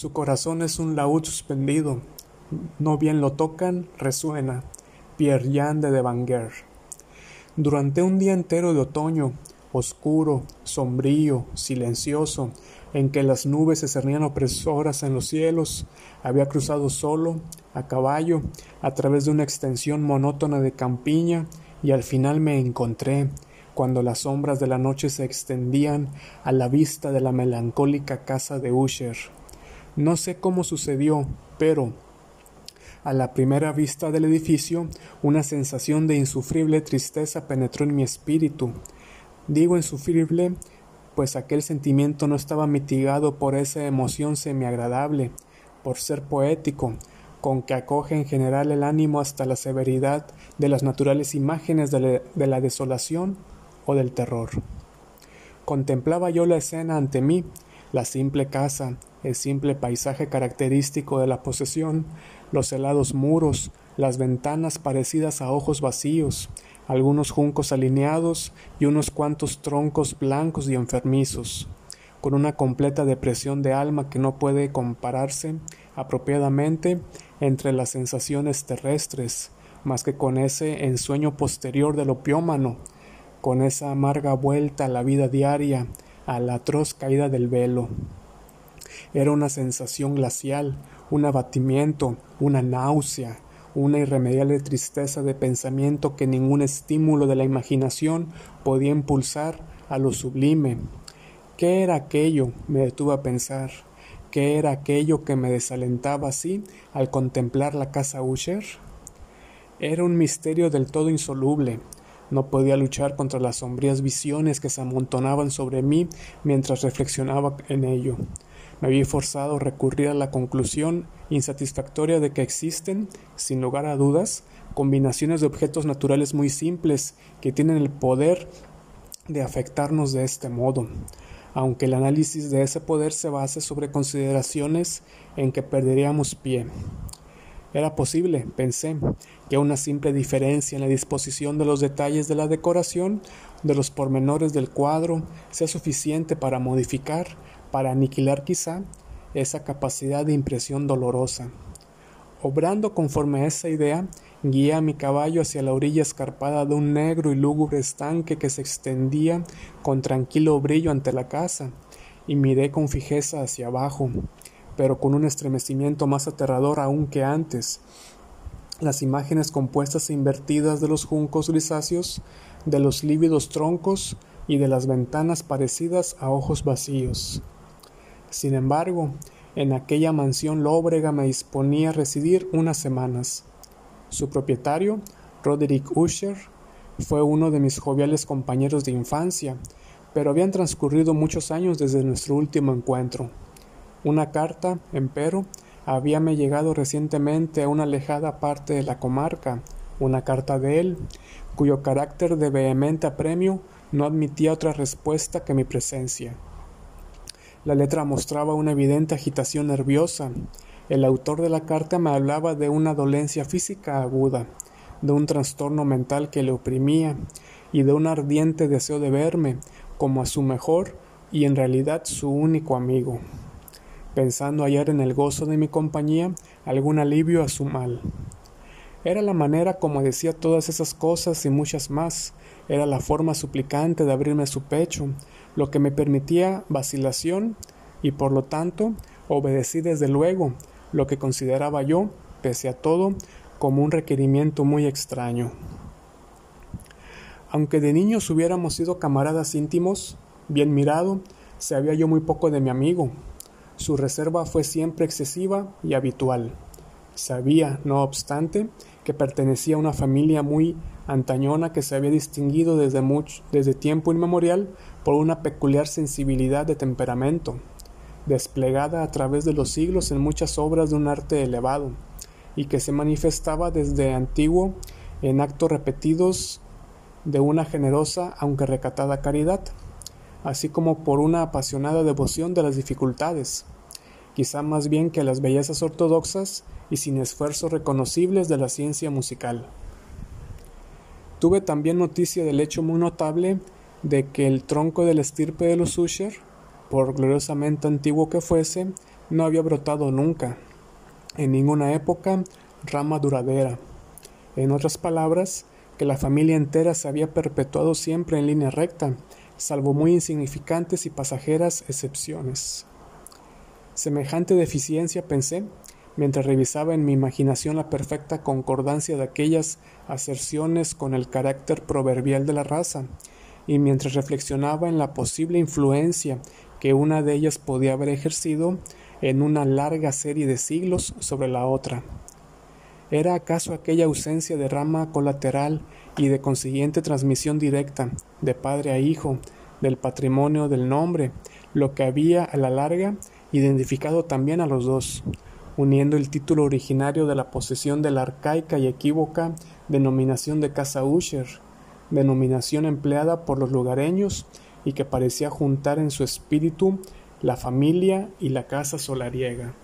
Su corazón es un laúd suspendido, no bien lo tocan, resuena. Pierre Jan de Devanger. Durante un día entero de otoño, oscuro, sombrío, silencioso, en que las nubes se cernían opresoras en los cielos, había cruzado solo, a caballo, a través de una extensión monótona de campiña, y al final me encontré, cuando las sombras de la noche se extendían a la vista de la melancólica casa de Usher. No sé cómo sucedió, pero a la primera vista del edificio, una sensación de insufrible tristeza penetró en mi espíritu. Digo insufrible, pues aquel sentimiento no estaba mitigado por esa emoción semiagradable, por ser poético, con que acoge en general el ánimo hasta la severidad de las naturales imágenes de, la desolación o del terror. Contemplaba yo la escena ante mí, la simple casa, el simple paisaje característico de la posesión, los helados muros, las ventanas parecidas a ojos vacíos, algunos juncos alineados y unos cuantos troncos blancos y enfermizos, con una completa depresión de alma que no puede compararse apropiadamente entre las sensaciones terrestres, más que con ese ensueño posterior del opiómano, con esa amarga vuelta a la vida diaria, a la atroz caída del velo. Era una sensación glacial, un abatimiento, una náusea, una irremediable tristeza de pensamiento que ningún estímulo de la imaginación podía impulsar a lo sublime. ¿Qué era aquello? me detuve a pensar. ¿Qué era aquello que me desalentaba así al contemplar la casa Usher? Era un misterio del todo insoluble. No podía luchar contra las sombrías visiones que se amontonaban sobre mí mientras reflexionaba en ello. Me había forzado a recurrir a la conclusión insatisfactoria de que existen, sin lugar a dudas, combinaciones de objetos naturales muy simples que tienen el poder de afectarnos de este modo, aunque el análisis de ese poder se base sobre consideraciones en que perderíamos pie. Era posible, pensé, que una simple diferencia en la disposición de los detalles de la decoración, de los pormenores del cuadro, sea suficiente para modificar para aniquilar quizá esa capacidad de impresión dolorosa. Obrando conforme a esa idea, guié a mi caballo hacia la orilla escarpada de un negro y lúgubre estanque que se extendía con tranquilo brillo ante la casa, y miré con fijeza hacia abajo, pero con un estremecimiento más aterrador aún que antes. Las imágenes compuestas e invertidas de los juncos grisáceos, de los lívidos troncos y de las ventanas parecidas a ojos vacíos. Sin embargo, en aquella mansión lóbrega me disponía a residir unas semanas. Su propietario, Roderick Usher, fue uno de mis joviales compañeros de infancia, pero habían transcurrido muchos años desde nuestro último encuentro. Una carta, empero, habíame llegado recientemente a una alejada parte de la comarca, una carta de él, cuyo carácter de vehemente apremio no admitía otra respuesta que mi presencia. La letra mostraba una evidente agitación nerviosa. El autor de la carta me hablaba de una dolencia física aguda, de un trastorno mental que le oprimía y de un ardiente deseo de verme como a su mejor y en realidad su único amigo, pensando hallar en el gozo de mi compañía algún alivio a su mal. Era la manera como decía todas esas cosas y muchas más, era la forma suplicante de abrirme su pecho, lo que me permitía vacilación y por lo tanto obedecí desde luego lo que consideraba yo, pese a todo, como un requerimiento muy extraño. Aunque de niños hubiéramos sido camaradas íntimos, bien mirado, sabía yo muy poco de mi amigo. Su reserva fue siempre excesiva y habitual. Sabía, no obstante, que pertenecía a una familia muy antañona que se había distinguido desde, mucho, desde tiempo inmemorial por una peculiar sensibilidad de temperamento, desplegada a través de los siglos en muchas obras de un arte elevado, y que se manifestaba desde antiguo en actos repetidos de una generosa aunque recatada caridad, así como por una apasionada devoción de las dificultades, quizá más bien que las bellezas ortodoxas y sin esfuerzos reconocibles de la ciencia musical. Tuve también noticia del hecho muy notable de que el tronco de la estirpe de los Usher, por gloriosamente antiguo que fuese, no había brotado nunca, en ninguna época, rama duradera. En otras palabras, que la familia entera se había perpetuado siempre en línea recta, salvo muy insignificantes y pasajeras excepciones. Semejante deficiencia pensé, mientras revisaba en mi imaginación la perfecta concordancia de aquellas aserciones con el carácter proverbial de la raza, y mientras reflexionaba en la posible influencia que una de ellas podía haber ejercido en una larga serie de siglos sobre la otra. ¿Era acaso aquella ausencia de rama colateral y de consiguiente transmisión directa, de padre a hijo, del patrimonio del nombre, lo que había a la larga identificado también a los dos, uniendo el título originario de la posesión de la arcaica y equívoca denominación de casa Usher, denominación empleada por los lugareños y que parecía juntar en su espíritu la familia y la casa solariega.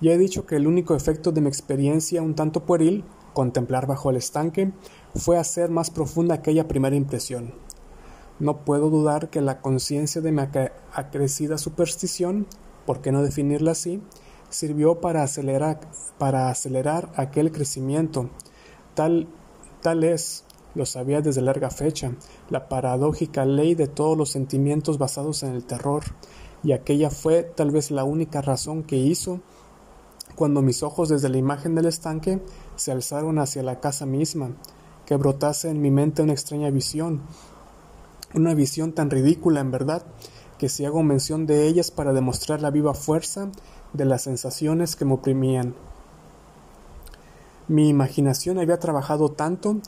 Ya he dicho que el único efecto de mi experiencia un tanto pueril, contemplar bajo el estanque, fue hacer más profunda aquella primera impresión. No puedo dudar que la conciencia de mi acrecida superstición, por qué no definirla así, sirvió para acelerar, para acelerar aquel crecimiento. Tal, tal es, lo sabía desde larga fecha, la paradójica ley de todos los sentimientos basados en el terror, y aquella fue tal vez la única razón que hizo cuando mis ojos desde la imagen del estanque se alzaron hacia la casa misma, que brotase en mi mente una extraña visión, una visión tan ridícula en verdad, que si hago mención de ellas para demostrar la viva fuerza de las sensaciones que me oprimían. Mi imaginación había trabajado tanto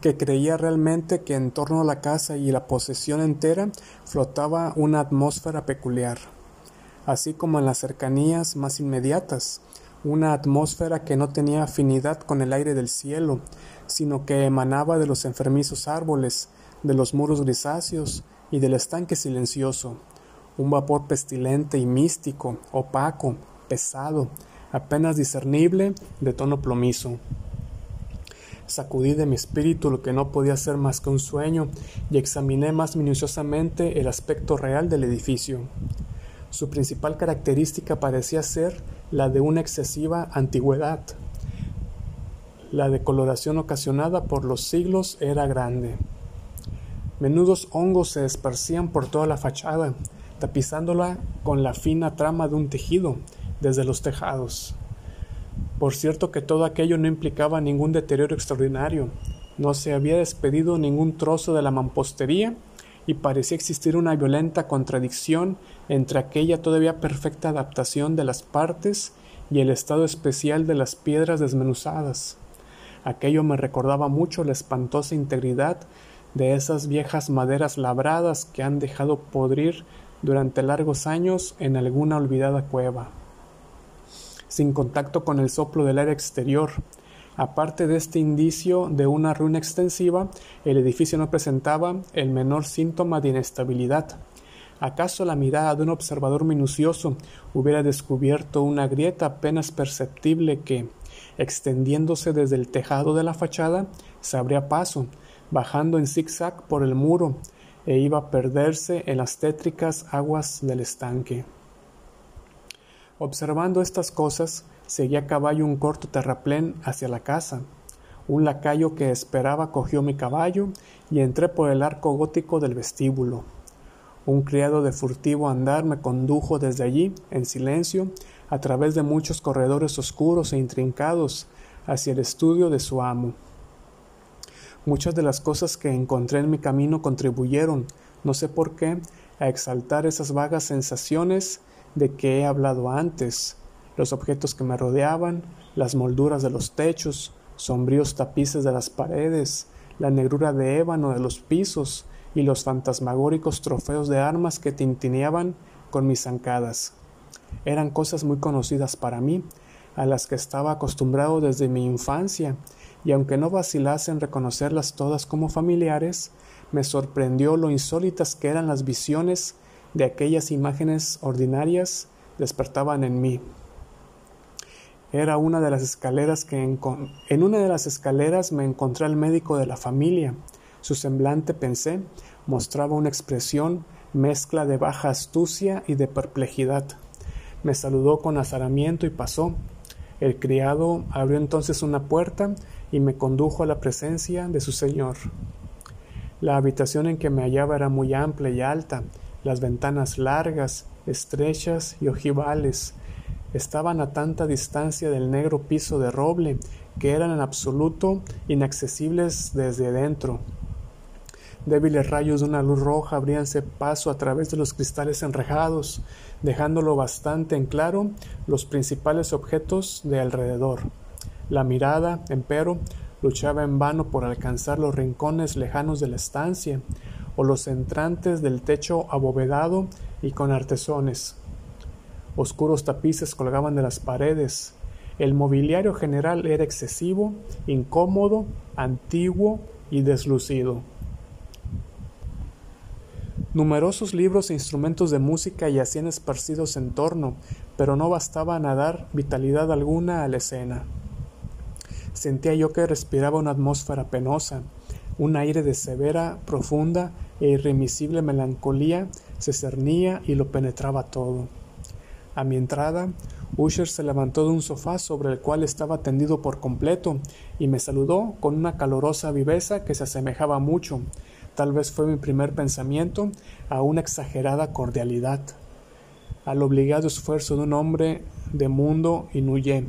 que creía realmente que en torno a la casa y la posesión entera flotaba una atmósfera peculiar, así como en las cercanías más inmediatas, una atmósfera que no tenía afinidad con el aire del cielo, sino que emanaba de los enfermizos árboles, de los muros grisáceos y del estanque silencioso, un vapor pestilente y místico, opaco, pesado, apenas discernible, de tono plomizo. Sacudí de mi espíritu lo que no podía ser más que un sueño y examiné más minuciosamente el aspecto real del edificio. Su principal característica parecía ser la de una excesiva antigüedad. La decoloración ocasionada por los siglos era grande. Menudos hongos se esparcían por toda la fachada, tapizándola con la fina trama de un tejido desde los tejados. Por cierto que todo aquello no implicaba ningún deterioro extraordinario, no se había despedido ningún trozo de la mampostería y parecía existir una violenta contradicción entre aquella todavía perfecta adaptación de las partes y el estado especial de las piedras desmenuzadas. Aquello me recordaba mucho la espantosa integridad de esas viejas maderas labradas que han dejado podrir durante largos años en alguna olvidada cueva sin contacto con el soplo del aire exterior. Aparte de este indicio de una ruina extensiva, el edificio no presentaba el menor síntoma de inestabilidad. ¿Acaso la mirada de un observador minucioso hubiera descubierto una grieta apenas perceptible que, extendiéndose desde el tejado de la fachada, se abría paso, bajando en zigzag por el muro, e iba a perderse en las tétricas aguas del estanque? Observando estas cosas, seguí a caballo un corto terraplén hacia la casa. Un lacayo que esperaba cogió mi caballo y entré por el arco gótico del vestíbulo. Un criado de furtivo andar me condujo desde allí, en silencio, a través de muchos corredores oscuros e intrincados, hacia el estudio de su amo. Muchas de las cosas que encontré en mi camino contribuyeron, no sé por qué, a exaltar esas vagas sensaciones de que he hablado antes, los objetos que me rodeaban, las molduras de los techos, sombríos tapices de las paredes, la negrura de ébano de los pisos y los fantasmagóricos trofeos de armas que tintineaban con mis zancadas. Eran cosas muy conocidas para mí, a las que estaba acostumbrado desde mi infancia, y aunque no vacilase en reconocerlas todas como familiares, me sorprendió lo insólitas que eran las visiones de aquellas imágenes ordinarias despertaban en mí. Era una de las escaleras que en, una de las escaleras me encontré al médico de la familia. Su semblante, pensé, mostraba una expresión mezcla de baja astucia y de perplejidad. me saludó con azaramiento y pasó. El criado abrió entonces una puerta y me condujo a la presencia de su señor. La habitación en que me hallaba era muy amplia y alta, las ventanas largas, estrechas y ojivales, estaban a tanta distancia del negro piso de roble que eran en absoluto inaccesibles desde dentro. Débiles rayos de una luz roja abríanse paso a través de los cristales enrejados, dejándolo bastante en claro los principales objetos de alrededor. La mirada, empero, luchaba en vano por alcanzar los rincones lejanos de la estancia, o los entrantes del techo abovedado y con artesones. Oscuros tapices colgaban de las paredes. El mobiliario general era excesivo, incómodo, antiguo y deslucido. Numerosos libros e instrumentos de música yacían esparcidos en torno, pero no bastaban a dar vitalidad alguna a la escena. Sentía yo que respiraba una atmósfera penosa, un aire de severa, profunda e irremisible melancolía se cernía y lo penetraba todo. A mi entrada, Usher se levantó de un sofá sobre el cual estaba tendido por completo y me saludó con una calorosa viveza que se asemejaba mucho, tal vez fue mi primer pensamiento, a una exagerada cordialidad, al obligado esfuerzo de un hombre de mundo inuyé.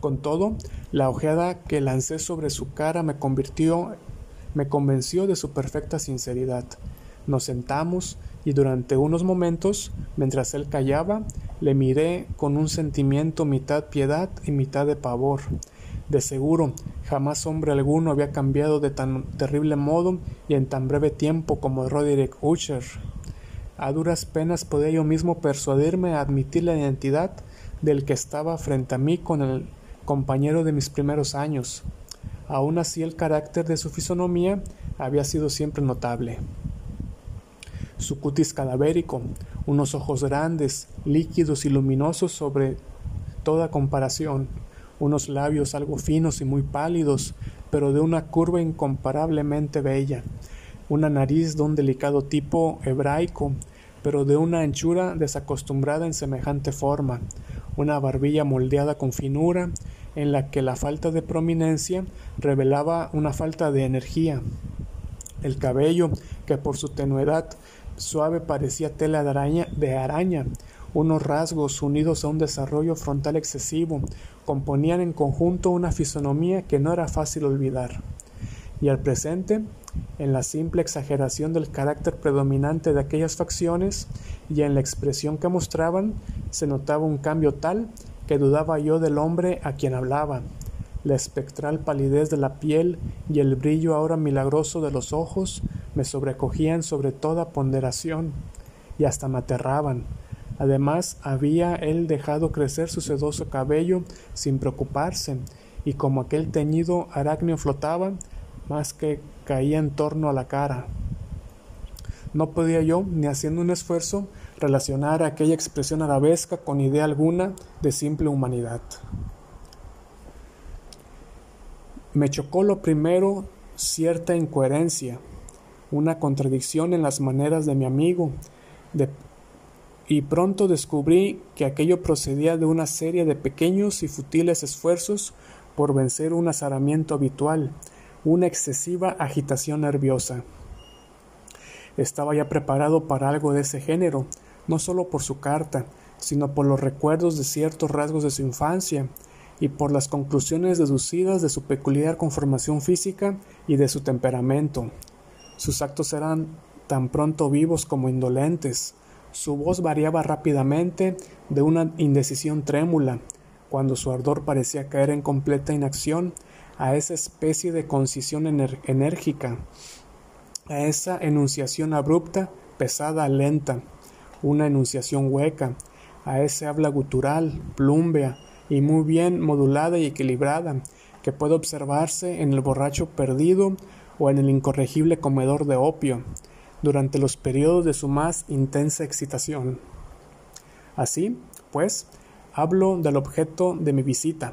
Con todo, la ojeada que lancé sobre su cara me convirtió, me convenció de su perfecta sinceridad. Nos sentamos y durante unos momentos, mientras él callaba, le miré con un sentimiento mitad piedad y mitad de pavor. De seguro, jamás hombre alguno había cambiado de tan terrible modo y en tan breve tiempo como Roderick Usher. A duras penas podía yo mismo persuadirme a admitir la identidad del que estaba frente a mí con el compañero de mis primeros años. Aun así el carácter de su fisonomía había sido siempre notable su cutis cadavérico, unos ojos grandes, líquidos y luminosos sobre toda comparación, unos labios algo finos y muy pálidos, pero de una curva incomparablemente bella, una nariz de un delicado tipo hebraico, pero de una anchura desacostumbrada en semejante forma, una barbilla moldeada con finura, en la que la falta de prominencia revelaba una falta de energía. El cabello, que por su tenuedad suave parecía tela de araña, de araña. Unos rasgos unidos a un desarrollo frontal excesivo componían en conjunto una fisonomía que no era fácil olvidar. Y al presente, en la simple exageración del carácter predominante de aquellas facciones y en la expresión que mostraban, se notaba un cambio tal que dudaba yo del hombre a quien hablaba. La espectral palidez de la piel y el brillo ahora milagroso de los ojos me sobrecogían sobre toda ponderación y hasta me aterraban. Además, había él dejado crecer su sedoso cabello sin preocuparse, y como aquel teñido arácneo flotaba, más que caía en torno a la cara. No podía yo, ni haciendo un esfuerzo, relacionar aquella expresión arabesca con idea alguna de simple humanidad. Me chocó lo primero cierta incoherencia, una contradicción en las maneras de mi amigo, y pronto descubrí que aquello procedía de una serie de pequeños y futiles esfuerzos por vencer un azaramiento habitual, una excesiva agitación nerviosa. Estaba ya preparado para algo de ese género, no solo por su carta, sino por los recuerdos de ciertos rasgos de su infancia, y por las conclusiones deducidas de su peculiar conformación física y de su temperamento, sus actos eran tan pronto vivos como indolentes. Su voz variaba rápidamente de una indecisión trémula, cuando su ardor parecía caer en completa inacción, a esa especie de concisión enérgica, a esa enunciación abrupta, pesada, lenta, una enunciación hueca, a ese habla gutural, plumbea y muy bien modulada y equilibrada, que puede observarse en el borracho perdido o en el incorregible comedor de opio, durante los periodos de su más intensa excitación. Así, pues, hablo del objeto de mi visita,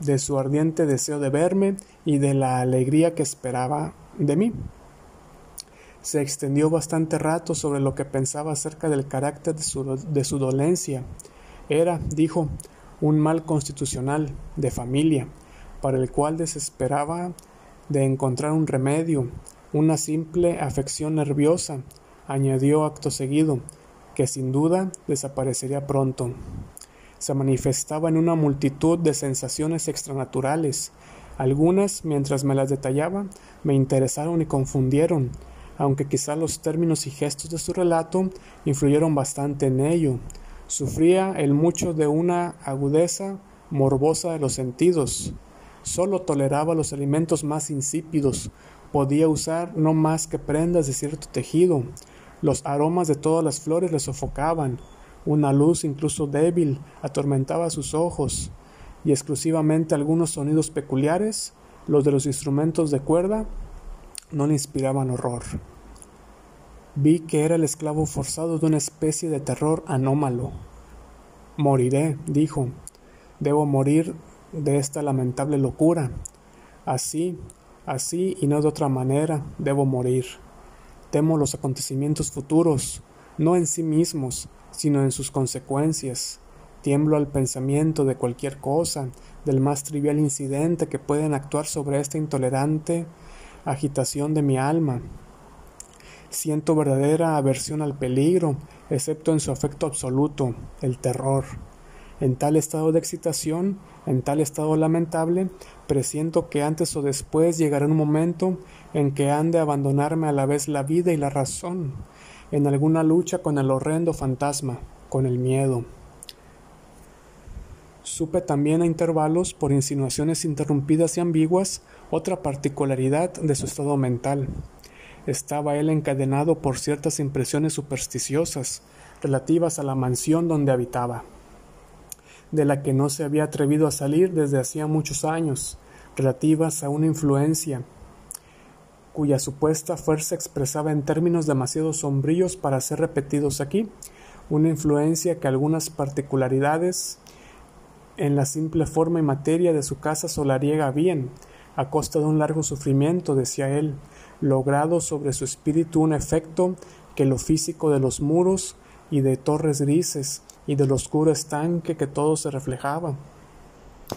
de su ardiente deseo de verme y de la alegría que esperaba de mí. Se extendió bastante rato sobre lo que pensaba acerca del carácter de su, de su dolencia. Era, dijo, un mal constitucional, de familia, para el cual desesperaba de encontrar un remedio, una simple afección nerviosa, añadió acto seguido, que sin duda desaparecería pronto. Se manifestaba en una multitud de sensaciones extranaturales. Algunas, mientras me las detallaba, me interesaron y confundieron, aunque quizá los términos y gestos de su relato influyeron bastante en ello. Sufría el mucho de una agudeza morbosa de los sentidos. Solo toleraba los alimentos más insípidos, podía usar no más que prendas de cierto tejido. Los aromas de todas las flores le sofocaban. Una luz incluso débil atormentaba sus ojos, y exclusivamente algunos sonidos peculiares, los de los instrumentos de cuerda, no le inspiraban horror. Vi que era el esclavo forzado de una especie de terror anómalo. Moriré, dijo. Debo morir de esta lamentable locura. Así, así y no de otra manera, debo morir. Temo los acontecimientos futuros, no en sí mismos, sino en sus consecuencias. Tiemblo al pensamiento de cualquier cosa, del más trivial incidente que pueden actuar sobre esta intolerante agitación de mi alma. Siento verdadera aversión al peligro, excepto en su afecto absoluto, el terror. En tal estado de excitación, en tal estado lamentable, presiento que antes o después llegará un momento en que han de abandonarme a la vez la vida y la razón, en alguna lucha con el horrendo fantasma, con el miedo. Supe también a intervalos, por insinuaciones interrumpidas y ambiguas, otra particularidad de su estado mental. Estaba él encadenado por ciertas impresiones supersticiosas relativas a la mansión donde habitaba, de la que no se había atrevido a salir desde hacía muchos años, relativas a una influencia cuya supuesta fuerza expresaba en términos demasiado sombríos para ser repetidos aquí, una influencia que algunas particularidades en la simple forma y materia de su casa solariega bien, a costa de un largo sufrimiento, decía él, logrado sobre su espíritu un efecto que lo físico de los muros y de torres grises y del oscuro estanque que todo se reflejaba,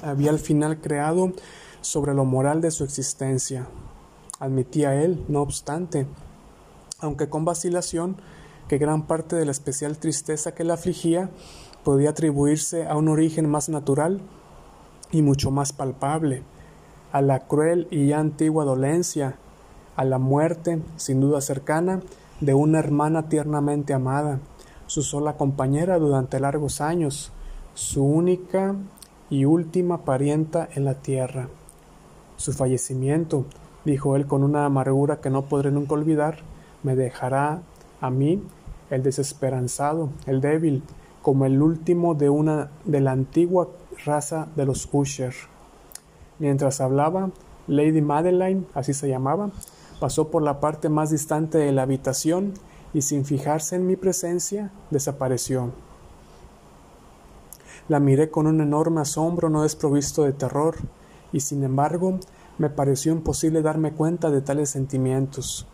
había al final creado sobre lo moral de su existencia. Admitía él, no obstante, aunque con vacilación, que gran parte de la especial tristeza que la afligía podía atribuirse a un origen más natural y mucho más palpable, a la cruel y ya antigua dolencia a la muerte, sin duda cercana, de una hermana tiernamente amada, su sola compañera durante largos años, su única y última parienta en la tierra. Su fallecimiento, dijo él con una amargura que no podré nunca olvidar, me dejará a mí, el desesperanzado, el débil, como el último de una de la antigua raza de los Usher. Mientras hablaba, Lady Madeline, así se llamaba, pasó por la parte más distante de la habitación y sin fijarse en mi presencia desapareció. La miré con un enorme asombro no desprovisto de terror, y sin embargo me pareció imposible darme cuenta de tales sentimientos.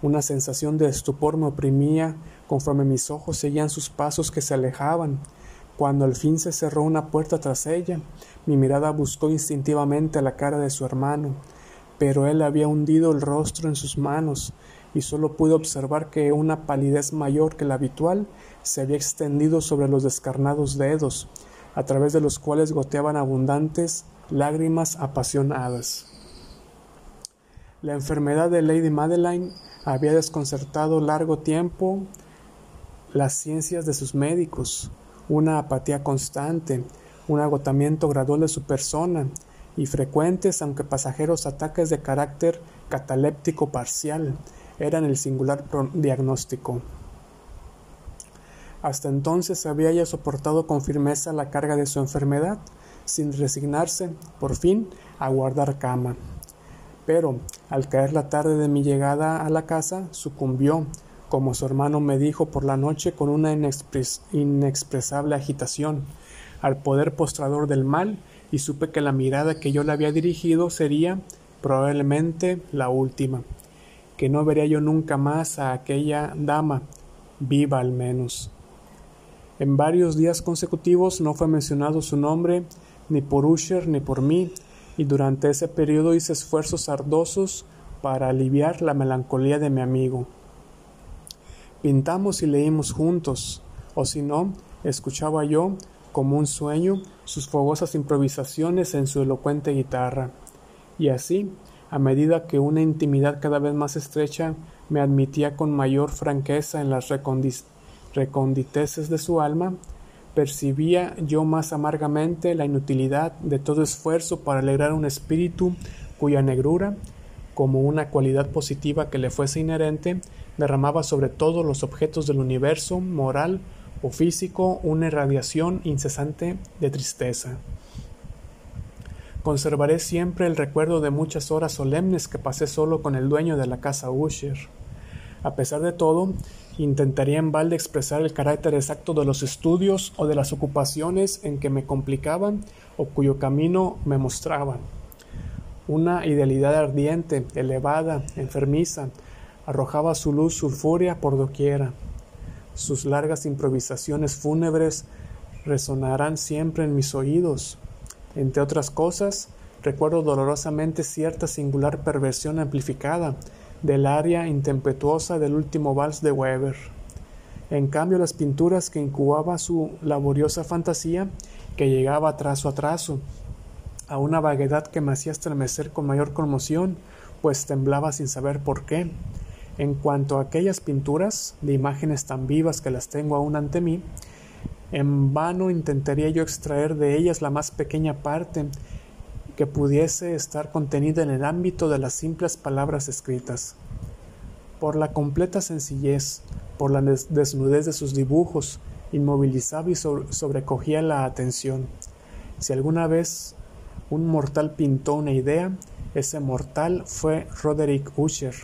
Una sensación de estupor me oprimía conforme mis ojos seguían sus pasos que se alejaban. Cuando al fin se cerró una puerta tras ella, mi mirada buscó instintivamente la cara de su hermano, pero él había hundido el rostro en sus manos y solo pude observar que una palidez mayor que la habitual se había extendido sobre los descarnados dedos, a través de los cuales goteaban abundantes lágrimas apasionadas. La enfermedad de Lady Madeline había desconcertado largo tiempo las ciencias de sus médicos, una apatía constante, un agotamiento gradual de su persona, y frecuentes, aunque pasajeros, ataques de carácter cataléptico parcial eran el singular diagnóstico. Hasta entonces había ella soportado con firmeza la carga de su enfermedad, sin resignarse, por fin, a guardar cama. Pero, al caer la tarde de mi llegada a la casa, sucumbió, como su hermano me dijo por la noche con una inexpresable agitación, al poder postrador del mal y supe que la mirada que yo le había dirigido sería probablemente la última, que no vería yo nunca más a aquella dama, viva al menos. En varios días consecutivos no fue mencionado su nombre ni por Usher ni por mí, y durante ese periodo hice esfuerzos ardosos para aliviar la melancolía de mi amigo. Pintamos y leímos juntos, o si no, escuchaba yo, como un sueño, sus fogosas improvisaciones en su elocuente guitarra. Y así, a medida que una intimidad cada vez más estrecha me admitía con mayor franqueza en las reconditeces de su alma, percibía yo más amargamente la inutilidad de todo esfuerzo para alegrar un espíritu cuya negrura, como una cualidad positiva que le fuese inherente, derramaba sobre todos los objetos del universo moral o físico una irradiación incesante de tristeza. Conservaré siempre el recuerdo de muchas horas solemnes que pasé solo con el dueño de la casa Usher. A pesar de todo, intentaría en balde expresar el carácter exacto de los estudios o de las ocupaciones en que me complicaban o cuyo camino me mostraban. Una idealidad ardiente, elevada, enfermiza, arrojaba su luz sulfúrea por doquiera. Sus largas improvisaciones fúnebres resonarán siempre en mis oídos. Entre otras cosas, recuerdo dolorosamente cierta singular perversión amplificada del aria intempetuosa del último vals de Weber. En cambio, las pinturas que incubaba su laboriosa fantasía, que llegaba trazo a trazo, a una vaguedad que me hacía estremecer con mayor conmoción, pues temblaba sin saber por qué. En cuanto a aquellas pinturas, de imágenes tan vivas que las tengo aún ante mí, en vano intentaría yo extraer de ellas la más pequeña parte pudiese estar contenida en el ámbito de las simples palabras escritas. Por la completa sencillez, por la desnudez de sus dibujos, inmovilizaba y sobrecogía la atención. Si alguna vez un mortal pintó una idea, ese mortal fue Roderick Usher.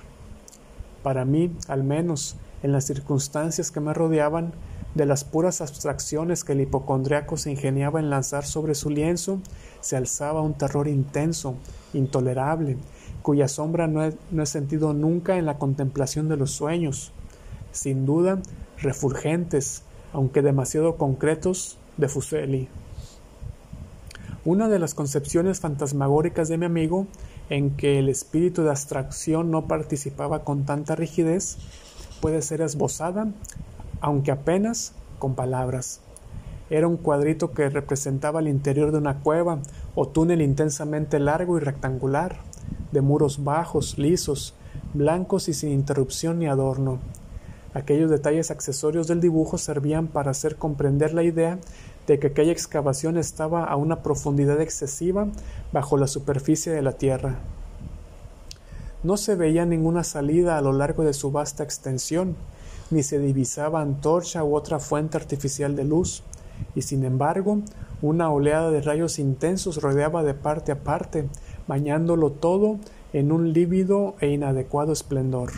Para mí, al menos, en las circunstancias que me rodeaban, de las puras abstracciones que el hipocondriaco se ingeniaba en lanzar sobre su lienzo, se alzaba un terror intenso, intolerable, cuya sombra no he, sentido nunca en la contemplación de los sueños, sin duda refulgentes, aunque demasiado concretos, de Fuseli. Una de las concepciones fantasmagóricas de mi amigo, en que el espíritu de abstracción no participaba con tanta rigidez, puede ser esbozada aunque apenas con palabras. Era un cuadrito que representaba el interior de una cueva o túnel intensamente largo y rectangular, de muros bajos, lisos, blancos y sin interrupción ni adorno. Aquellos detalles accesorios del dibujo servían para hacer comprender la idea de que aquella excavación estaba a una profundidad excesiva bajo la superficie de la tierra. No se veía ninguna salida a lo largo de su vasta extensión, ni se divisaba antorcha u otra fuente artificial de luz, y sin embargo una oleada de rayos intensos rodeaba de parte a parte, bañándolo todo en un lívido e inadecuado esplendor.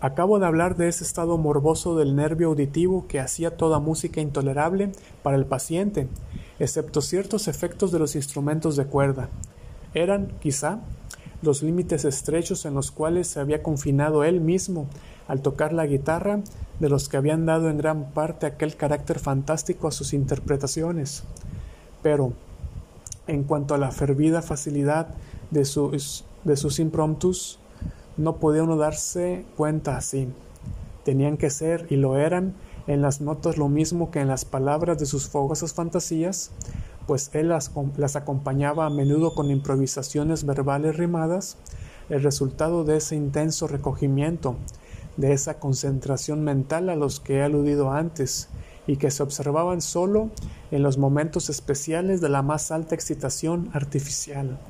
Acabo de hablar de ese estado morboso del nervio auditivo que hacía toda música intolerable para el paciente, excepto ciertos efectos de los instrumentos de cuerda. Eran, quizá, los límites estrechos en los cuales se había confinado él mismo al tocar la guitarra, de los que habían dado en gran parte aquel carácter fantástico a sus interpretaciones. Pero, en cuanto a la fervida facilidad de sus, de sus impromptus, no podía uno darse cuenta así. Tenían que ser, y lo eran, en las notas lo mismo que en las palabras de sus fogosas fantasías, pues él las, acompañaba a menudo con improvisaciones verbales rimadas, el resultado de ese intenso recogimiento, de esa concentración mental a los que he aludido antes, y que se observaban sólo en los momentos especiales de la más alta excitación artificial.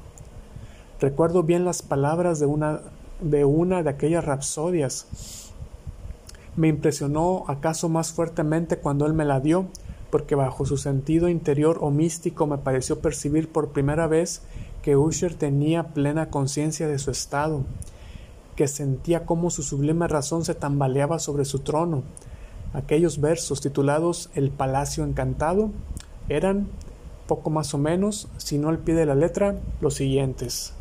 Recuerdo bien las palabras de una de, una de aquellas rapsodias. Me impresionó acaso más fuertemente cuando él me la dio, porque bajo su sentido interior o místico me pareció percibir por primera vez que Usher tenía plena conciencia de su estado, que sentía cómo su sublime razón se tambaleaba sobre su trono. Aquellos versos titulados El Palacio Encantado eran, poco más o menos, si no al pie de la letra, los siguientes.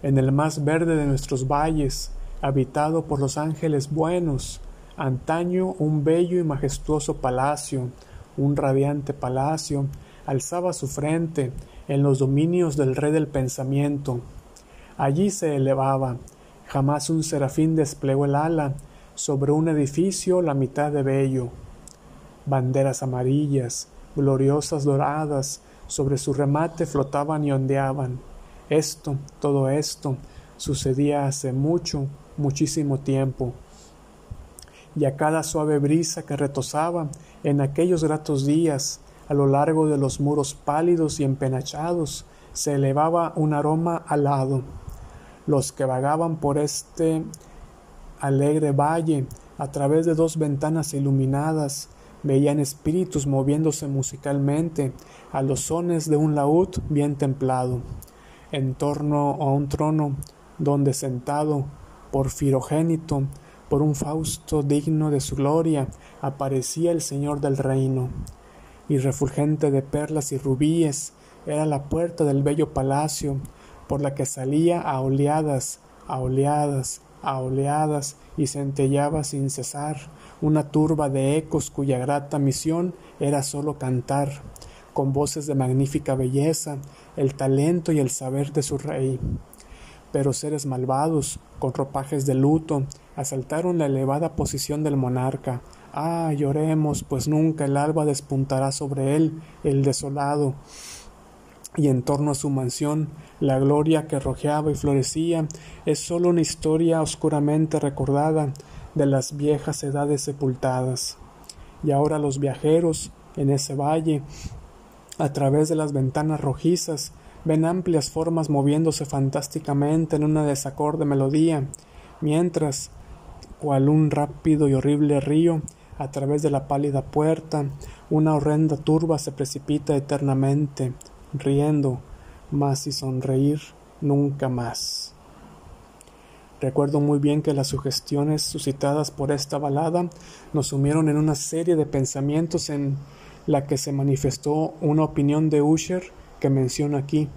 en el más verde de nuestros valles, habitado por los ángeles buenos, antaño un bello y majestuoso palacio, un radiante palacio, alzaba su frente en los dominios del rey del pensamiento. Allí se elevaba, jamás un serafín desplegó el ala sobre un edificio la mitad de bello. Banderas amarillas, gloriosas doradas, sobre su remate flotaban y ondeaban. Esto, todo esto, sucedía hace mucho, muchísimo tiempo. Y a cada suave brisa que retosaba en aquellos gratos días, a lo largo de los muros pálidos y empenachados, se elevaba un aroma alado. Los que vagaban por este alegre valle, a través de dos ventanas iluminadas, veían espíritus moviéndose musicalmente a los sones de un laúd bien templado, en torno a un trono donde sentado, por firogénito, por un Fausto digno de su gloria, aparecía el Señor del reino, y refulgente de perlas y rubíes era la puerta del bello palacio, por la que salía a oleadas, a oleadas, a oleadas, y centellaba sin cesar una turba de ecos cuya grata misión era sólo cantar, con voces de magnífica belleza, el talento y el saber de su rey. Pero seres malvados, con ropajes de luto, asaltaron la elevada posición del monarca. Ah, lloremos, pues nunca el alba despuntará sobre él, el desolado. Y en torno a su mansión, la gloria que rojeaba y florecía es sólo una historia oscuramente recordada de las viejas edades sepultadas. Y ahora los viajeros, en ese valle, a través de las ventanas rojizas, ven amplias formas moviéndose fantásticamente en una desacorde melodía, mientras, cual un rápido y horrible río, a través de la pálida puerta, una horrenda turba se precipita eternamente, riendo, mas y sonreír nunca más. Recuerdo muy bien que las sugestiones suscitadas por esta balada nos sumieron en una serie de pensamientos en la que se manifestó una opinión de Usher que menciono aquí.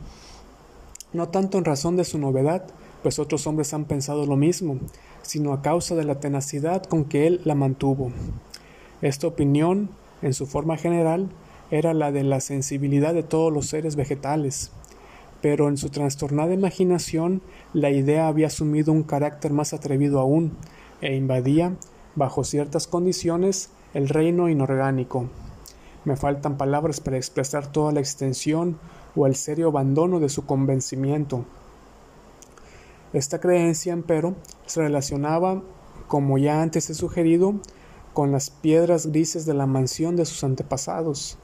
No tanto en razón de su novedad, pues otros hombres han pensado lo mismo, sino a causa de la tenacidad con que él la mantuvo. Esta opinión, en su forma general, era la de la sensibilidad de todos los seres vegetales, pero en su trastornada imaginación la idea había asumido un carácter más atrevido aún, e invadía, bajo ciertas condiciones, el reino inorgánico. Me faltan palabras para expresar toda la extensión o el serio abandono de su convencimiento. Esta creencia, empero, se relacionaba, como ya antes he sugerido, con las piedras grises de la mansión de sus antepasados.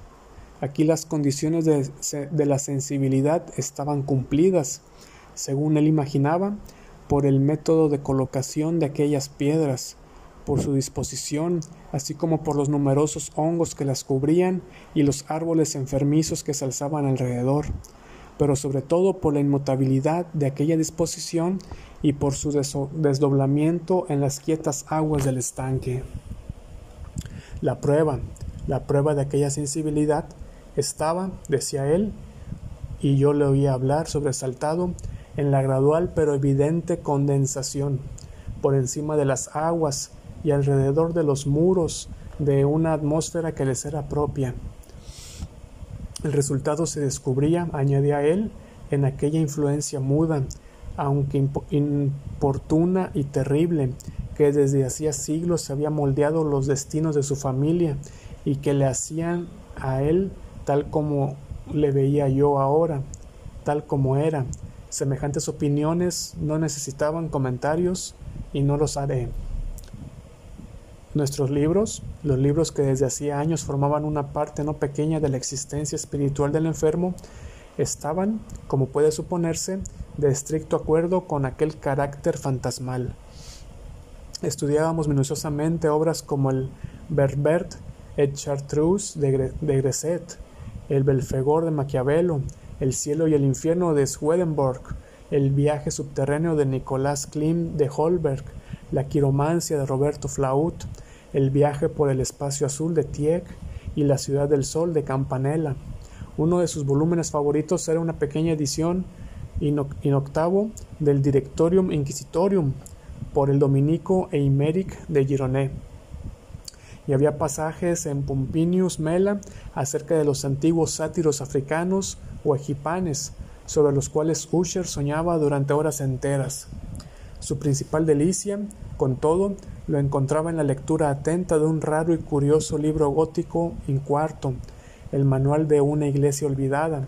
Aquí las condiciones de, de, la sensibilidad estaban cumplidas, según él imaginaba, por el método de colocación de aquellas piedras, por su disposición, así como por los numerosos hongos que las cubrían y los árboles enfermizos que se alzaban alrededor, pero sobre todo por la inmutabilidad de aquella disposición y por su desdoblamiento en las quietas aguas del estanque. La prueba, la prueba de aquella sensibilidad estaba, decía él, y yo le oía hablar sobresaltado, en la gradual pero evidente condensación por encima de las aguas y alrededor de los muros de una atmósfera que les era propia. El resultado se descubría, añadía él, en aquella influencia muda, aunque importuna y terrible, que desde hacía siglos había moldeado los destinos de su familia y que le hacían a él tal como le veía yo ahora, tal como era. Semejantes opiniones no necesitaban comentarios y no los haré. Nuestros libros, los libros que desde hacía años formaban una parte no pequeña de la existencia espiritual del enfermo, estaban, como puede suponerse, de estricto acuerdo con aquel carácter fantasmal. Estudiábamos minuciosamente obras como el Berbert et Chartreuse de, Gresset, el Belfegor de Maquiavelo, el cielo y el infierno de Swedenborg, el viaje subterráneo de Nicolás Klim de Holberg, la quiromancia de Roberto Flaut, el viaje por el espacio azul de Tieck y La ciudad del sol de Campanella. Uno de sus volúmenes favoritos era una pequeña edición in octavo del Directorium Inquisitorium por el dominico Eimeric de Gironé. Y había pasajes en Pompinius Mela acerca de los antiguos sátiros africanos o egipanes, sobre los cuales Usher soñaba durante horas enteras. Su principal delicia, con todo, lo encontraba en la lectura atenta de un raro y curioso libro gótico in cuarto, el manual de una iglesia olvidada,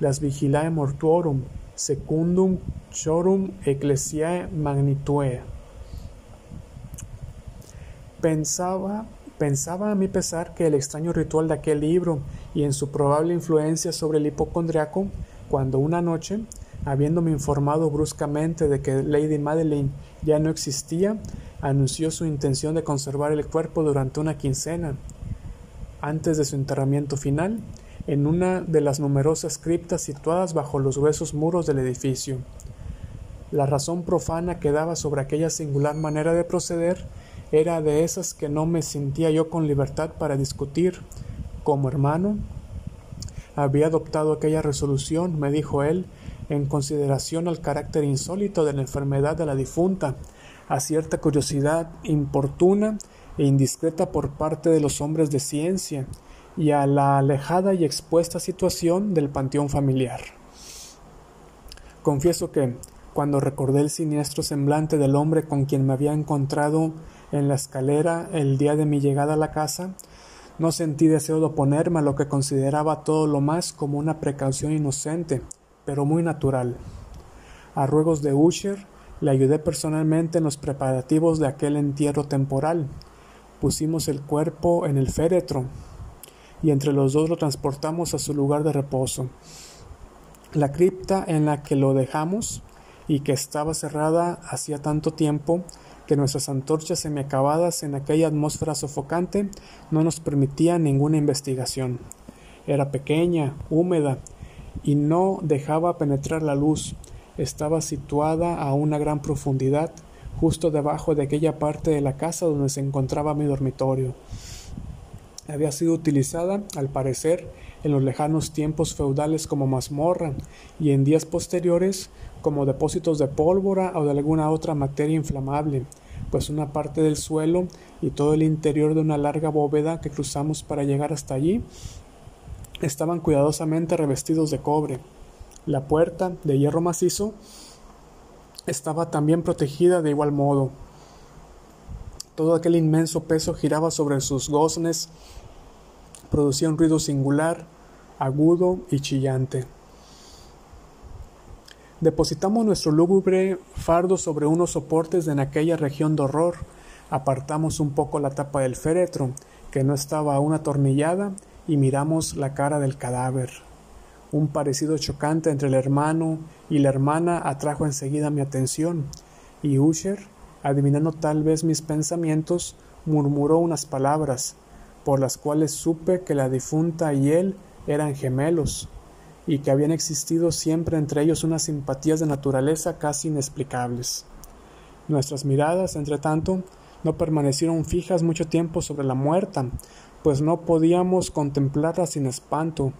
las Vigilae Mortuorum, Secundum Chorum Ecclesiae Magnitue. Pensaba, pensaba a mi pesar que el extraño ritual de aquel libro y en su probable influencia sobre el hipocondriaco, cuando una noche, habiéndome informado bruscamente de que Lady Madeleine ya no existía, anunció su intención de conservar el cuerpo durante una quincena, antes de su enterramiento final, en una de las numerosas criptas situadas bajo los gruesos muros del edificio. La razón profana que daba sobre aquella singular manera de proceder era de esas que no me sentía yo con libertad para discutir. Como hermano, había adoptado aquella resolución, me dijo él, en consideración al carácter insólito de la enfermedad de la difunta, a cierta curiosidad importuna e indiscreta por parte de los hombres de ciencia, y a la alejada y expuesta situación del panteón familiar. Confieso que, cuando recordé el siniestro semblante del hombre con quien me había encontrado en la escalera el día de mi llegada a la casa, no sentí deseo de oponerme a lo que consideraba todo lo más como una precaución inocente, pero muy natural. A ruegos de Usher, le ayudé personalmente en los preparativos de aquel entierro temporal. Pusimos el cuerpo en el féretro, y entre los dos lo transportamos a su lugar de reposo. La cripta en la que lo dejamos y que estaba cerrada hacía tanto tiempo que nuestras antorchas semiacabadas en aquella atmósfera sofocante no nos permitían ninguna investigación. Era pequeña, húmeda, y no dejaba penetrar la luz. Estaba situada a una gran profundidad, justo debajo de aquella parte de la casa donde se encontraba mi dormitorio había sido utilizada, al parecer, en los lejanos tiempos feudales como mazmorra y en días posteriores como depósitos de pólvora o de alguna otra materia inflamable, pues una parte del suelo y todo el interior de una larga bóveda que cruzamos para llegar hasta allí estaban cuidadosamente revestidos de cobre. La puerta, de hierro macizo, estaba también protegida de igual modo. Todo aquel inmenso peso giraba sobre sus goznes producía un ruido singular, agudo y chillante. Depositamos nuestro lúgubre fardo sobre unos soportes en aquella región de horror, apartamos un poco la tapa del féretro, que no estaba aún atornillada, y miramos la cara del cadáver. Un parecido chocante entre el hermano y la hermana atrajo enseguida mi atención, y Usher, adivinando tal vez mis pensamientos, murmuró unas palabras, por las cuales supe que la difunta y él eran gemelos, y que habían existido siempre entre ellos unas simpatías de naturaleza casi inexplicables. Nuestras miradas, entre tanto, no permanecieron fijas mucho tiempo sobre la muerta, pues no podíamos contemplarla sin espanto.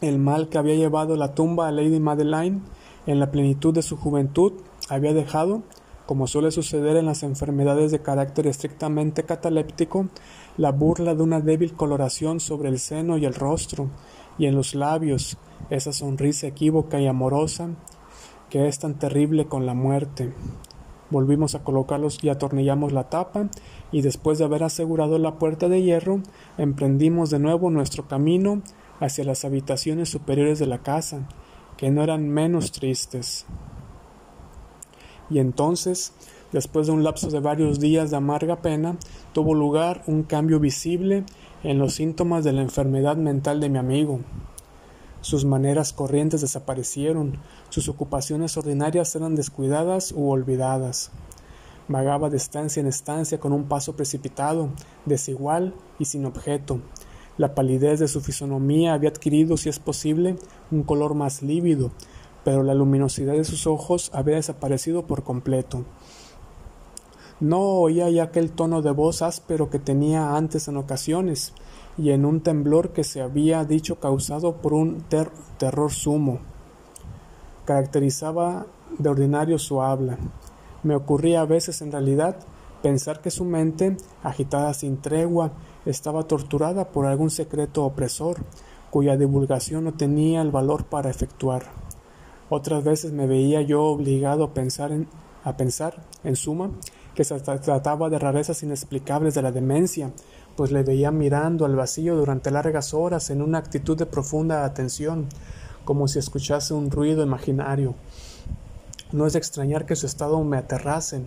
El mal que había llevado la tumba a Lady Madeline en la plenitud de su juventud había dejado, como suele suceder en las enfermedades de carácter estrictamente cataléptico, la burla de una débil coloración sobre el seno y el rostro, y en los labios, esa sonrisa equívoca y amorosa que es tan terrible con la muerte. Volvimos a colocarlos y atornillamos la tapa, y después de haber asegurado la puerta de hierro, emprendimos de nuevo nuestro camino hacia las habitaciones superiores de la casa, que no eran menos tristes. Y entonces, después de un lapso de varios días de amarga pena, tuvo lugar un cambio visible en los síntomas de la enfermedad mental de mi amigo. Sus maneras corrientes desaparecieron, sus ocupaciones ordinarias eran descuidadas u olvidadas. Vagaba de estancia en estancia con un paso precipitado, desigual y sin objeto. La palidez de su fisonomía había adquirido, si es posible, un color más lívido, pero la luminosidad de sus ojos había desaparecido por completo. No oía ya aquel tono de voz áspero que tenía antes en ocasiones, y en un temblor que se había dicho causado por un terror sumo. caracterizaba de ordinario su habla. Me ocurría a veces en realidad pensar que su mente, agitada sin tregua, estaba torturada por algún secreto opresor, cuya divulgación no tenía el valor para efectuar. Otras veces me veía yo obligado a pensar en, a pensar, en suma, que se trataba de rarezas inexplicables de la demencia, pues le veía mirando al vacío durante largas horas en una actitud de profunda atención, como si escuchase un ruido imaginario. No es de extrañar que su estado me aterrase,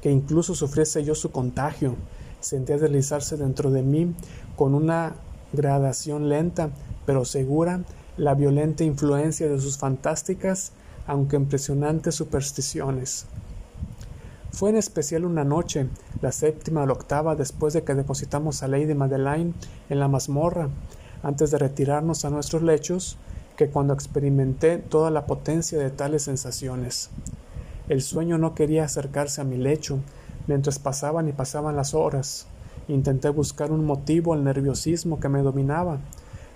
que incluso sufriese yo su contagio. Sentía deslizarse dentro de mí con una gradación lenta, pero segura, la violenta influencia de sus fantásticas, aunque impresionantes supersticiones. Fue en especial una noche, la séptima o la octava después de que depositamos a Lady Madeleine en la mazmorra, antes de retirarnos a nuestros lechos, que cuando experimenté toda la potencia de tales sensaciones. El sueño no quería acercarse a mi lecho, mientras pasaban y pasaban las horas. Intenté buscar un motivo al nerviosismo que me dominaba.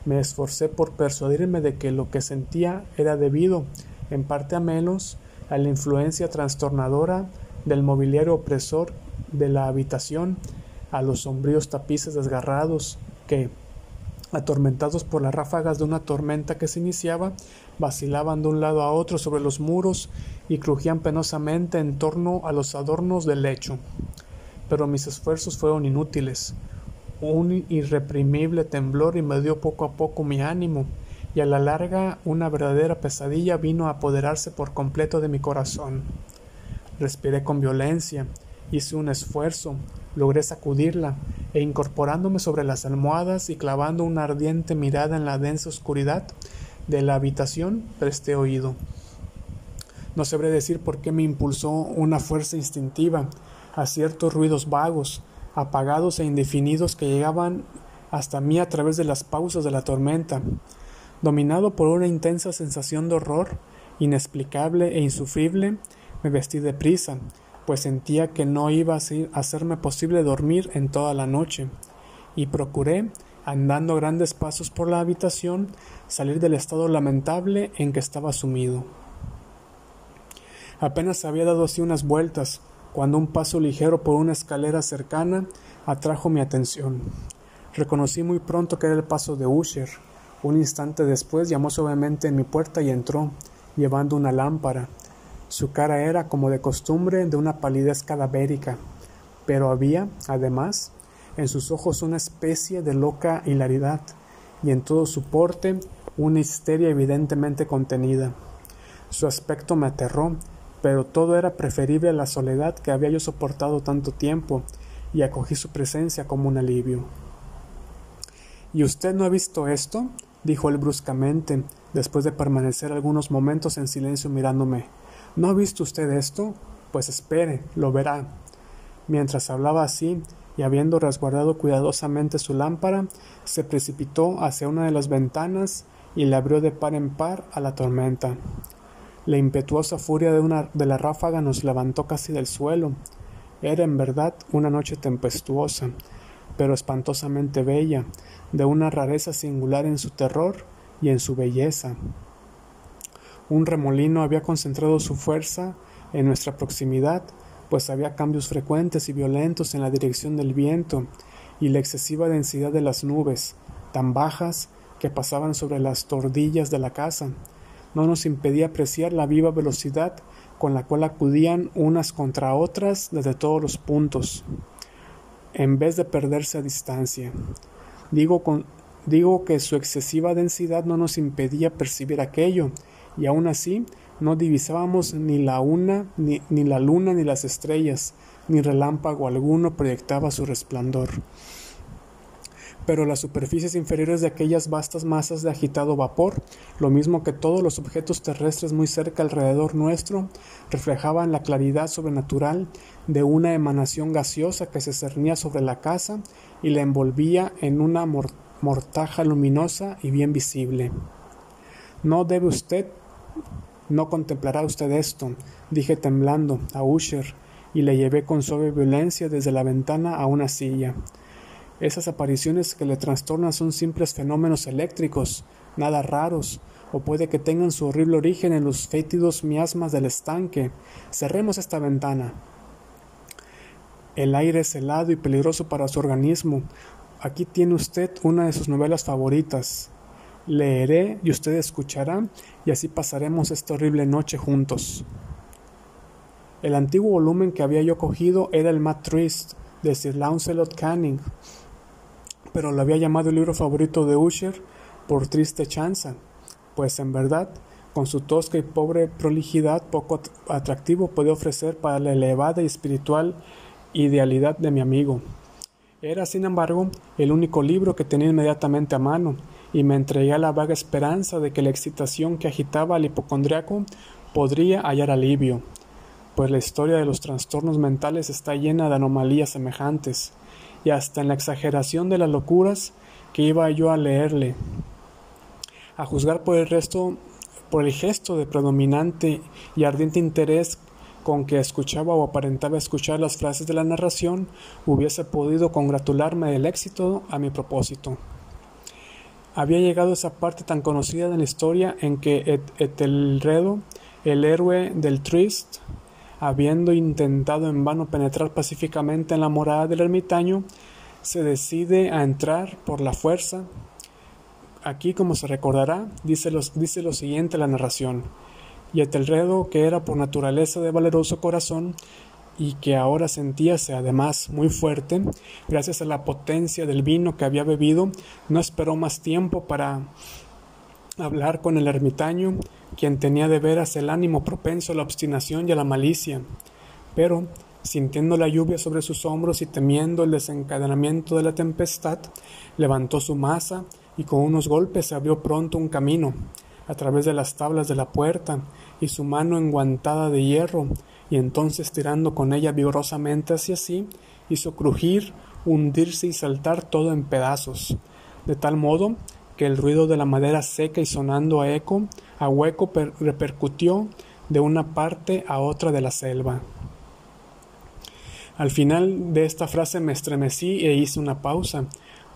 Me esforcé por persuadirme de que lo que sentía era debido, en parte a menos, a la influencia trastornadora del mobiliario opresor de la habitación, a los sombríos tapices desgarrados que, atormentados por las ráfagas de una tormenta que se iniciaba, vacilaban de un lado a otro sobre los muros y crujían penosamente en torno a los adornos del lecho. Pero mis esfuerzos fueron inútiles. Un irreprimible temblor invadió poco a poco mi ánimo, y a la larga una verdadera pesadilla vino a apoderarse por completo de mi corazón. Respiré con violencia, hice un esfuerzo, logré sacudirla, e incorporándome sobre las almohadas y clavando una ardiente mirada en la densa oscuridad de la habitación, presté oído. No sabré decir por qué me impulsó una fuerza instintiva a ciertos ruidos vagos, apagados e indefinidos que llegaban hasta mí a través de las pausas de la tormenta. Dominado por una intensa sensación de horror, inexplicable e insufrible, me vestí de prisa, pues sentía que no iba a hacerme posible dormir en toda la noche, y procuré, andando grandes pasos por la habitación, salir del estado lamentable en que estaba sumido. Apenas había dado así unas vueltas, cuando un paso ligero por una escalera cercana atrajo mi atención. Reconocí muy pronto que era el paso de Usher. Un instante después llamó suavemente en mi puerta y entró, llevando una lámpara. Su cara era, como de costumbre, de una palidez cadavérica, pero había, además, en sus ojos una especie de loca hilaridad, y en todo su porte una histeria evidentemente contenida. Su aspecto me aterró, pero todo era preferible a la soledad que había yo soportado tanto tiempo, y acogí su presencia como un alivio. ¿Y usted no ha visto esto? dijo él bruscamente, después de permanecer algunos momentos en silencio mirándome. ¿No ha visto usted esto? Pues espere, lo verá. Mientras hablaba así, y habiendo resguardado cuidadosamente su lámpara, se precipitó hacia una de las ventanas y le abrió de par en par a la tormenta. La impetuosa furia de, una, de la ráfaga nos levantó casi del suelo. Era en verdad una noche tempestuosa, pero espantosamente bella, de una rareza singular en su terror y en su belleza. Un remolino había concentrado su fuerza en nuestra proximidad, pues había cambios frecuentes y violentos en la dirección del viento y la excesiva densidad de las nubes, tan bajas que pasaban sobre las tordillas de la casa, no nos impedía apreciar la viva velocidad con la cual acudían unas contra otras desde todos los puntos, en vez de perderse a distancia. Digo, digo que su excesiva densidad no nos impedía percibir aquello, y aun así no divisábamos ni la una, ni, ni la luna, ni las estrellas, ni relámpago alguno proyectaba su resplandor. Pero las superficies inferiores de aquellas vastas masas de agitado vapor, lo mismo que todos los objetos terrestres muy cerca alrededor nuestro, reflejaban la claridad sobrenatural de una emanación gaseosa que se cernía sobre la casa y la envolvía en una mortaja luminosa y bien visible. No debe usted no contemplará usted esto, dije temblando a Usher, y le llevé con suave violencia desde la ventana a una silla. Esas apariciones que le trastornan son simples fenómenos eléctricos, nada raros, o puede que tengan su horrible origen en los fétidos miasmas del estanque. Cerremos esta ventana. El aire es helado y peligroso para su organismo. Aquí tiene usted una de sus novelas favoritas. Leeré y usted escuchará y así pasaremos esta horrible noche juntos. El antiguo volumen que había yo cogido era el Matt Trist de Sir Launcelot Canning, pero lo había llamado el libro favorito de Usher por triste chanza, pues en verdad, con su tosca y pobre prolijidad poco atractivo puede ofrecer para la elevada y espiritual idealidad de mi amigo. Era, sin embargo, el único libro que tenía inmediatamente a mano, y me entregué a la vaga esperanza de que la excitación que agitaba al hipocondriaco podría hallar alivio, pues la historia de los trastornos mentales está llena de anomalías semejantes, y hasta en la exageración de las locuras que iba yo a leerle. A juzgar por el resto, por el gesto de predominante y ardiente interés con que escuchaba o aparentaba escuchar las frases de la narración, hubiese podido congratularme del éxito a mi propósito. Había llegado esa parte tan conocida de la historia en que Etelredo, el héroe del Trist, habiendo intentado en vano penetrar pacíficamente en la morada del ermitaño, se decide a entrar por la fuerza. Aquí, como se recordará, dice, dice lo siguiente la narración. Y Etelredo, que era por naturaleza de valeroso corazón, y que ahora sentíase además muy fuerte, gracias a la potencia del vino que había bebido, no esperó más tiempo para hablar con el ermitaño, quien tenía de veras el ánimo propenso a la obstinación y a la malicia. Pero, sintiendo la lluvia sobre sus hombros y temiendo el desencadenamiento de la tempestad, levantó su masa y con unos golpes se abrió pronto un camino a través de las tablas de la puerta y su mano enguantada de hierro y entonces tirando con ella vigorosamente hacia sí, hizo crujir, hundirse y saltar todo en pedazos, de tal modo que el ruido de la madera seca y sonando a eco, a hueco repercutió de una parte a otra de la selva. Al final de esta frase me estremecí e hice una pausa,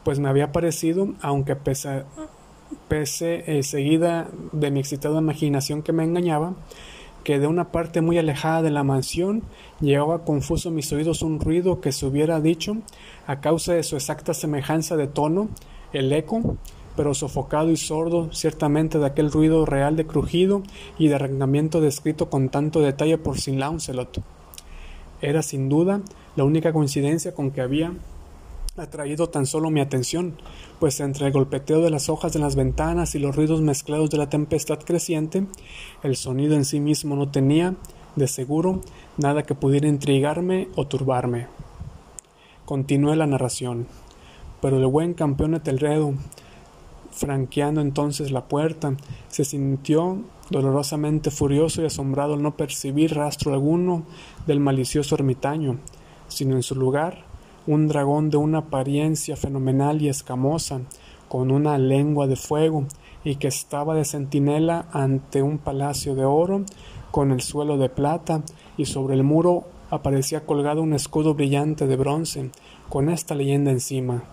pues me había parecido, aunque pese, pese eh, seguida de mi excitada imaginación que me engañaba, que de una parte muy alejada de la mansión llegaba confuso a mis oídos un ruido que se hubiera dicho, a causa de su exacta semejanza de tono, el eco, pero sofocado y sordo ciertamente de aquel ruido real de crujido y de arrancamiento descrito con tanto detalle por Sin Launcelot. Era sin duda la única coincidencia con que había atraído tan solo mi atención, pues entre el golpeteo de las hojas de las ventanas y los ruidos mezclados de la tempestad creciente, el sonido en sí mismo no tenía, de seguro, nada que pudiera intrigarme o turbarme. Continué la narración, pero el buen campeón Etelredo, franqueando entonces la puerta, se sintió dolorosamente furioso y asombrado al no percibir rastro alguno del malicioso ermitaño, sino en su lugar un dragón de una apariencia fenomenal y escamosa, con una lengua de fuego, y que estaba de centinela ante un palacio de oro, con el suelo de plata, y sobre el muro aparecía colgado un escudo brillante de bronce, con esta leyenda encima.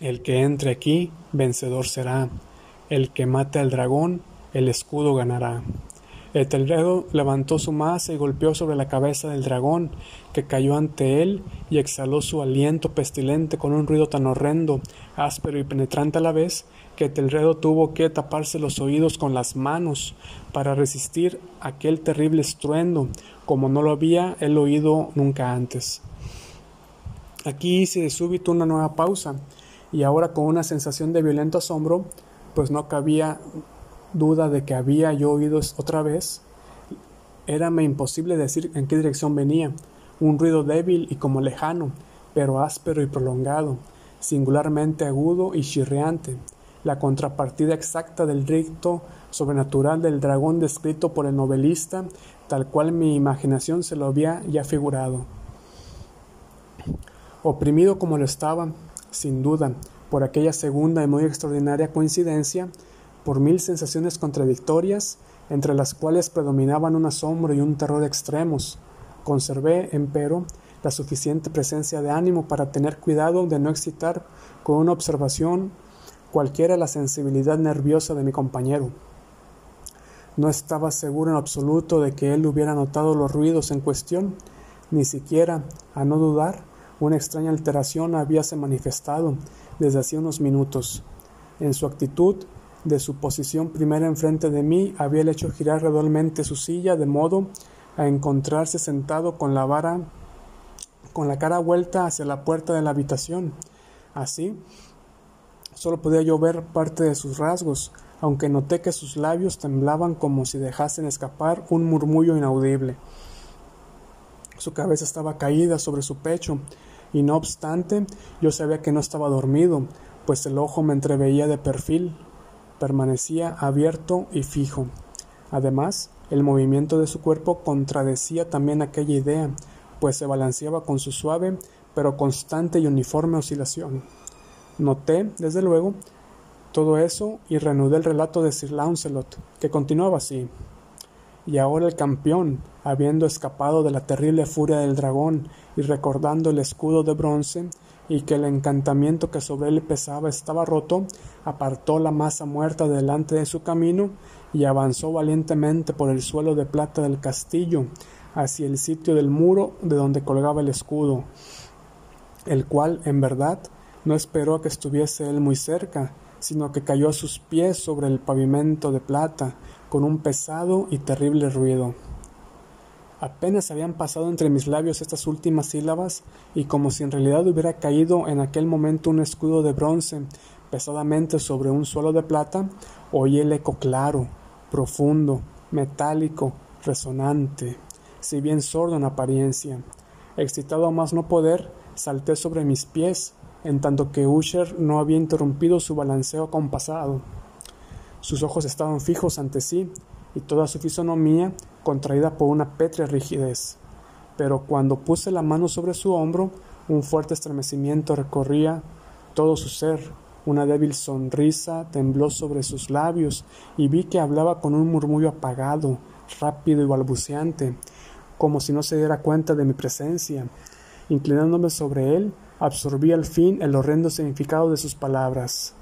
El que entre aquí, vencedor será. El que mate al dragón, el escudo ganará. Etelredo levantó su masa y golpeó sobre la cabeza del dragón, que cayó ante él y exhaló su aliento pestilente con un ruido tan horrendo, áspero y penetrante a la vez, que Etelredo tuvo que taparse los oídos con las manos para resistir aquel terrible estruendo, como no lo había él oído nunca antes. Aquí hice de súbito una nueva pausa, y ahora con una sensación de violento asombro, pues no cabía duda de que había yo oído otra vez, érame imposible decir en qué dirección venía, un ruido débil y como lejano, pero áspero y prolongado, singularmente agudo y chirriante, la contrapartida exacta del rito sobrenatural del dragón descrito por el novelista, tal cual mi imaginación se lo había ya figurado. Oprimido como lo estaba, sin duda, por aquella segunda y muy extraordinaria coincidencia, por mil sensaciones contradictorias, entre las cuales predominaban un asombro y un terror extremos. Conservé, empero, la suficiente presencia de ánimo para tener cuidado de no excitar con una observación cualquiera la sensibilidad nerviosa de mi compañero. No estaba seguro en absoluto de que él hubiera notado los ruidos en cuestión, ni siquiera, a no dudar, una extraña alteración habíase manifestado desde hacía unos minutos. En su actitud, de su posición primera enfrente de mí, había hecho girar gradualmente su silla de modo a encontrarse sentado con la vara con la cara vuelta hacia la puerta de la habitación. Así, solo podía yo ver parte de sus rasgos, aunque noté que sus labios temblaban como si dejasen escapar un murmullo inaudible. Su cabeza estaba caída sobre su pecho, y no obstante yo sabía que no estaba dormido, pues el ojo me entreveía de perfil, permanecía abierto y fijo. Además, el movimiento de su cuerpo contradecía también aquella idea, pues se balanceaba con su suave pero constante y uniforme oscilación. Noté, desde luego, todo eso y reanudé el relato de Sir Launcelot, que continuaba así. Y ahora el campeón, habiendo escapado de la terrible furia del dragón y recordando el escudo de bronce, y que el encantamiento que sobre él pesaba estaba roto, apartó la masa muerta delante de su camino y avanzó valientemente por el suelo de plata del castillo hacia el sitio del muro de donde colgaba el escudo, el cual, en verdad, no esperó a que estuviese él muy cerca, sino que cayó a sus pies sobre el pavimento de plata, con un pesado y terrible ruido. Apenas habían pasado entre mis labios estas últimas sílabas, y como si en realidad hubiera caído en aquel momento un escudo de bronce pesadamente sobre un suelo de plata, oí el eco claro, profundo, metálico, resonante, si bien sordo en apariencia. Excitado a más no poder, salté sobre mis pies, en tanto que Usher no había interrumpido su balanceo acompasado. Sus ojos estaban fijos ante sí, y toda su fisonomía contraída por una pétrea rigidez. Pero cuando puse la mano sobre su hombro, un fuerte estremecimiento recorría todo su ser, una débil sonrisa tembló sobre sus labios y vi que hablaba con un murmullo apagado, rápido y balbuceante, como si no se diera cuenta de mi presencia. Inclinándome sobre él, absorbí al fin el horrendo significado de sus palabras.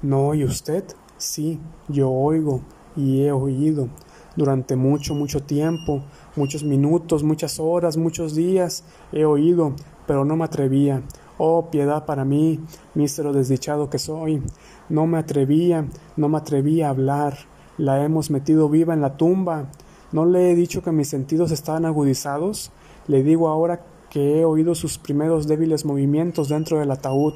¿No oye usted? Sí, yo oigo y he oído. Durante mucho, mucho tiempo, muchos minutos, muchas horas, muchos días, he oído, pero no me atrevía. Oh, piedad para mí, mísero desdichado que soy. No me atrevía, no me atrevía a hablar. La hemos metido viva en la tumba. ¿No le he dicho que mis sentidos estaban agudizados? Le digo ahora que he oído sus primeros débiles movimientos dentro del ataúd.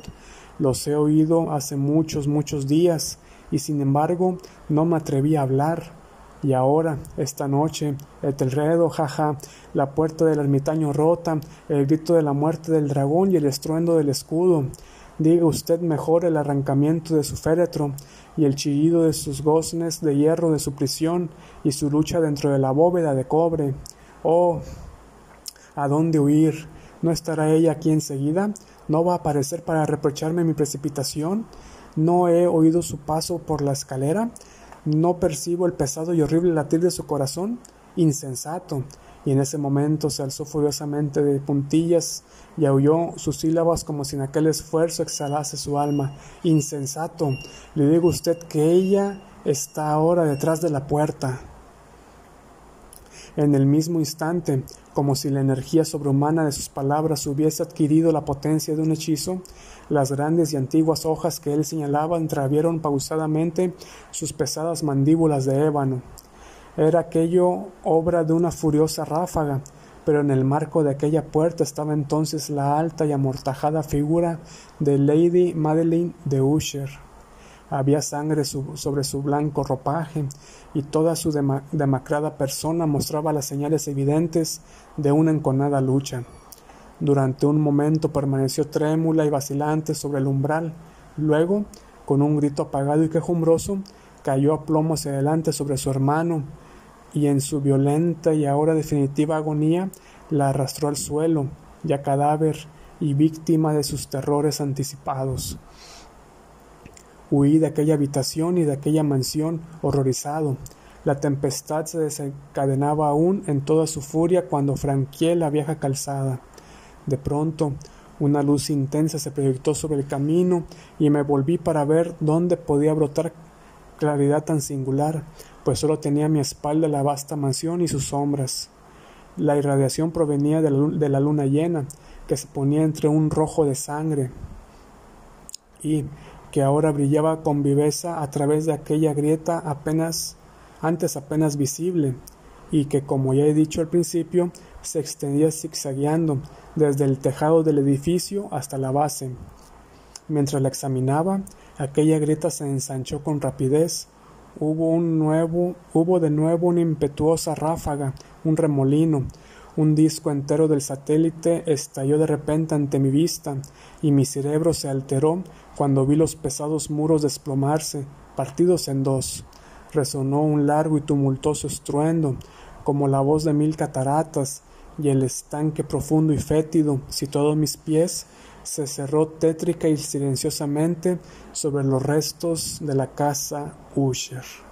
Los he oído hace muchos, muchos días, y sin embargo no me atreví a hablar. Y ahora, esta noche, el telredo, jaja, la puerta del ermitaño rota, el grito de la muerte del dragón y el estruendo del escudo. Diga usted mejor el arrancamiento de su féretro y el chillido de sus goznes de hierro de su prisión y su lucha dentro de la bóveda de cobre. Oh, ¿a dónde huir? ¿No estará ella aquí enseguida? ¿No va a aparecer para reprocharme mi precipitación? ¿No he oído su paso por la escalera? ¿No percibo el pesado y horrible latir de su corazón? Insensato. Y en ese momento se alzó furiosamente de puntillas y aulló sus sílabas como si en aquel esfuerzo exhalase su alma. Insensato. Le digo a usted que ella está ahora detrás de la puerta. En el mismo instante, como si la energía sobrehumana de sus palabras hubiese adquirido la potencia de un hechizo, las grandes y antiguas hojas que él señalaba entreabrieron pausadamente sus pesadas mandíbulas de ébano. Era aquello obra de una furiosa ráfaga, pero en el marco de aquella puerta estaba entonces la alta y amortajada figura de Lady Madeline de Usher. Había sangre sobre su blanco ropaje, y toda su demacrada persona mostraba las señales evidentes de una enconada lucha. Durante un momento permaneció trémula y vacilante sobre el umbral. Luego, con un grito apagado y quejumbroso, cayó a plomo hacia adelante sobre su hermano, y en su violenta y ahora definitiva agonía la arrastró al suelo, ya cadáver y víctima de sus terrores anticipados. Huí de aquella habitación y de aquella mansión horrorizado. La tempestad se desencadenaba aún en toda su furia cuando franqueé la vieja calzada. De pronto, Una luz intensa se proyectó sobre el camino y me volví para ver dónde podía brotar claridad tan singular, pues solo tenía a mi espalda la vasta mansión y sus sombras. La irradiación provenía de la, luna llena, que se ponía entre un rojo de sangre y que ahora brillaba con viveza a través de aquella grieta apenas antes apenas visible y que como ya he dicho al principio se extendía zigzagueando desde el tejado del edificio hasta la base. Mientras la examinaba, aquella grieta se ensanchó con rapidez. Hubo un nuevo, hubo de nuevo una impetuosa ráfaga, un remolino, un disco entero del satélite estalló de repente ante mi vista, y mi cerebro se alteró cuando vi los pesados muros desplomarse, partidos en dos. Resonó un largo y tumultuoso estruendo, como la voz de mil cataratas, y el estanque profundo y fétido, situado a mis pies, se cerró tétrica y silenciosamente sobre los restos de la casa Usher.